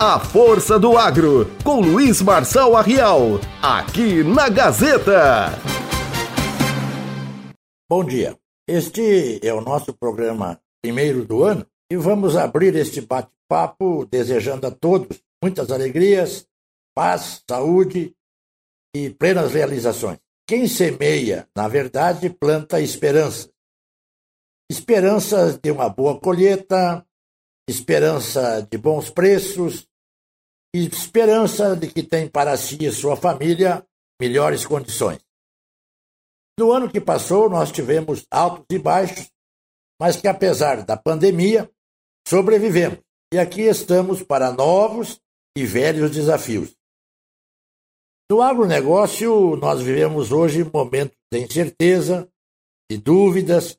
A Força do Agro, com Luiz Marçal Arrial, aqui na Gazeta. Bom dia. Este é o nosso programa primeiro do ano e vamos abrir este bate-papo desejando a todos muitas alegrias, paz, saúde e plenas realizações. Quem semeia, na verdade, planta esperança. Esperanças de uma boa colheita, esperança de bons preços, e esperança de que tem para si e sua família melhores condições. No ano que passou, nós tivemos altos e baixos, mas que apesar da pandemia, sobrevivemos. E aqui estamos para novos e velhos desafios. No agronegócio, nós vivemos hoje momentos de incerteza, de dúvidas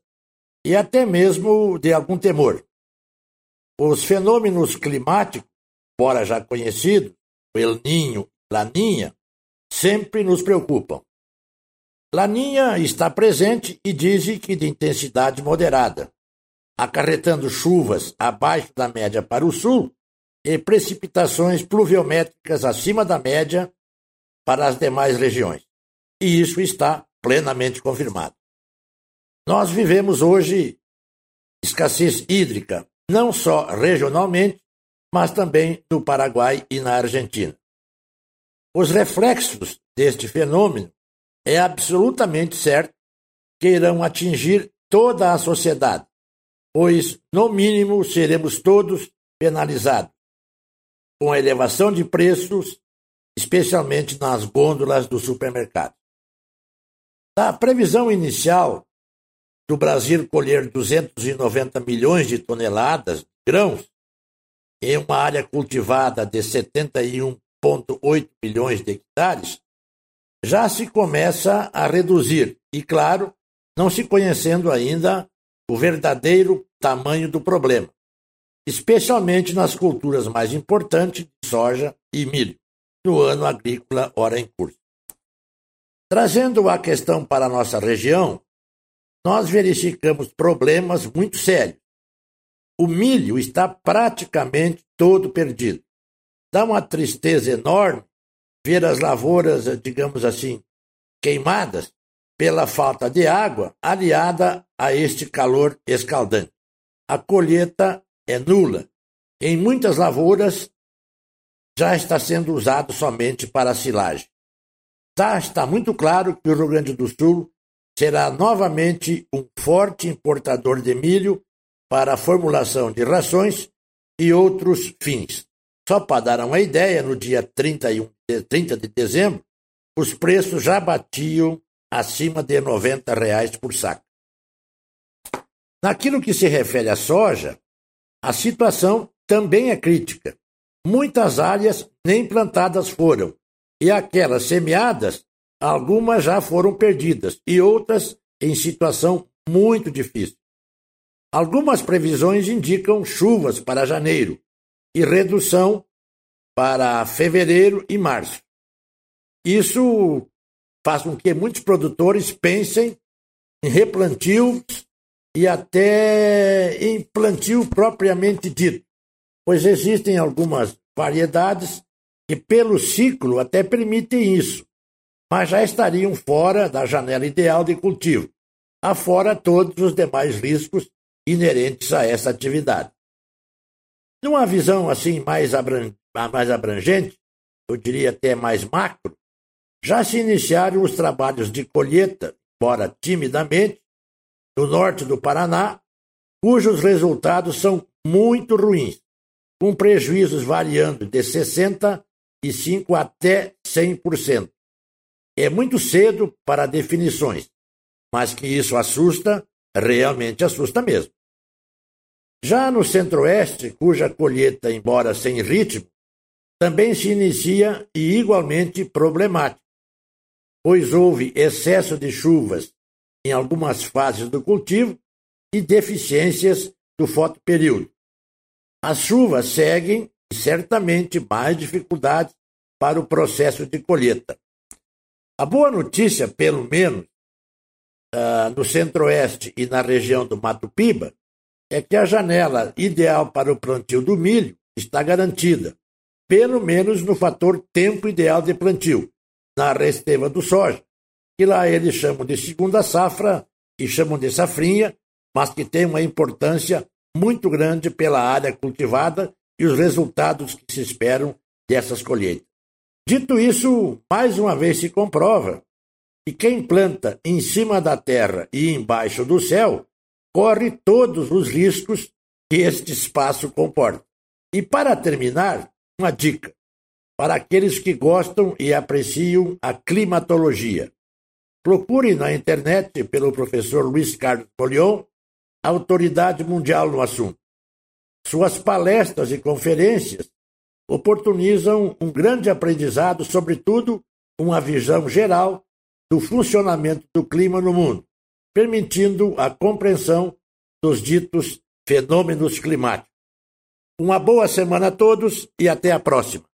e até mesmo de algum temor. Os fenômenos climáticos embora já conhecidos, o El Ninho e Laninha, sempre nos preocupam. Laninha está presente e diz que de intensidade moderada, acarretando chuvas abaixo da média para o sul e precipitações pluviométricas acima da média para as demais regiões. E isso está plenamente confirmado. Nós vivemos hoje escassez hídrica, não só regionalmente, mas também no Paraguai e na Argentina. Os reflexos deste fenômeno é absolutamente certo que irão atingir toda a sociedade, pois, no mínimo, seremos todos penalizados, com a elevação de preços, especialmente nas gôndolas do supermercado. A previsão inicial do Brasil colher 290 milhões de toneladas de grãos em uma área cultivada de 71,8 milhões de hectares, já se começa a reduzir, e claro, não se conhecendo ainda o verdadeiro tamanho do problema, especialmente nas culturas mais importantes de soja e milho, no ano agrícola ora em curso. Trazendo a questão para a nossa região, nós verificamos problemas muito sérios o milho está praticamente todo perdido. Dá uma tristeza enorme ver as lavouras, digamos assim, queimadas pela falta de água, aliada a este calor escaldante. A colheita é nula. Em muitas lavouras já está sendo usado somente para silagem. Tá, está muito claro que o Rio Grande do Sul será novamente um forte importador de milho para a formulação de rações e outros fins. Só para dar uma ideia, no dia 31, 30 de dezembro, os preços já batiam acima de 90 reais por saco. Naquilo que se refere à soja, a situação também é crítica. Muitas áreas nem plantadas foram, e aquelas semeadas, algumas já foram perdidas, e outras em situação muito difícil. Algumas previsões indicam chuvas para janeiro e redução para fevereiro e março. Isso faz com que muitos produtores pensem em replantios e até em plantio propriamente dito, pois existem algumas variedades que, pelo ciclo, até permitem isso, mas já estariam fora da janela ideal de cultivo, afora todos os demais riscos inerentes a essa atividade. Numa visão assim mais, abrangente, eu diria até mais macro, já se iniciaram os trabalhos de colheita, embora timidamente, no norte do Paraná, cujos resultados são muito ruins, com prejuízos variando de 65% até 100%. É muito cedo para definições, mas que isso assusta, realmente assusta mesmo. Já no centro-oeste, cuja colheita, embora sem ritmo, também se inicia e igualmente problemática, pois houve excesso de chuvas em algumas fases do cultivo e deficiências do fotoperíodo. As chuvas seguem e certamente mais dificuldades para o processo de colheita. A boa notícia, pelo menos, uh, no centro-oeste e na região do Mato Piba, é que a janela ideal para o plantio do milho está garantida, pelo menos no fator tempo ideal de plantio, na resteva do soja, que lá eles chamam de segunda safra e chamam de safrinha, mas que tem uma importância muito grande pela área cultivada e os resultados que se esperam dessas colheitas. Dito isso, mais uma vez se comprova que quem planta em cima da terra e embaixo do céu corre todos os riscos que este espaço comporta. E para terminar, uma dica para aqueles que gostam e apreciam a climatologia. Procure na internet pelo professor Luiz Carlos Polion, autoridade mundial no assunto. Suas palestras e conferências oportunizam um grande aprendizado, sobretudo uma visão geral do funcionamento do clima no mundo, permitindo a compreensão dos ditos fenômenos climáticos. Uma boa semana a todos e até a próxima.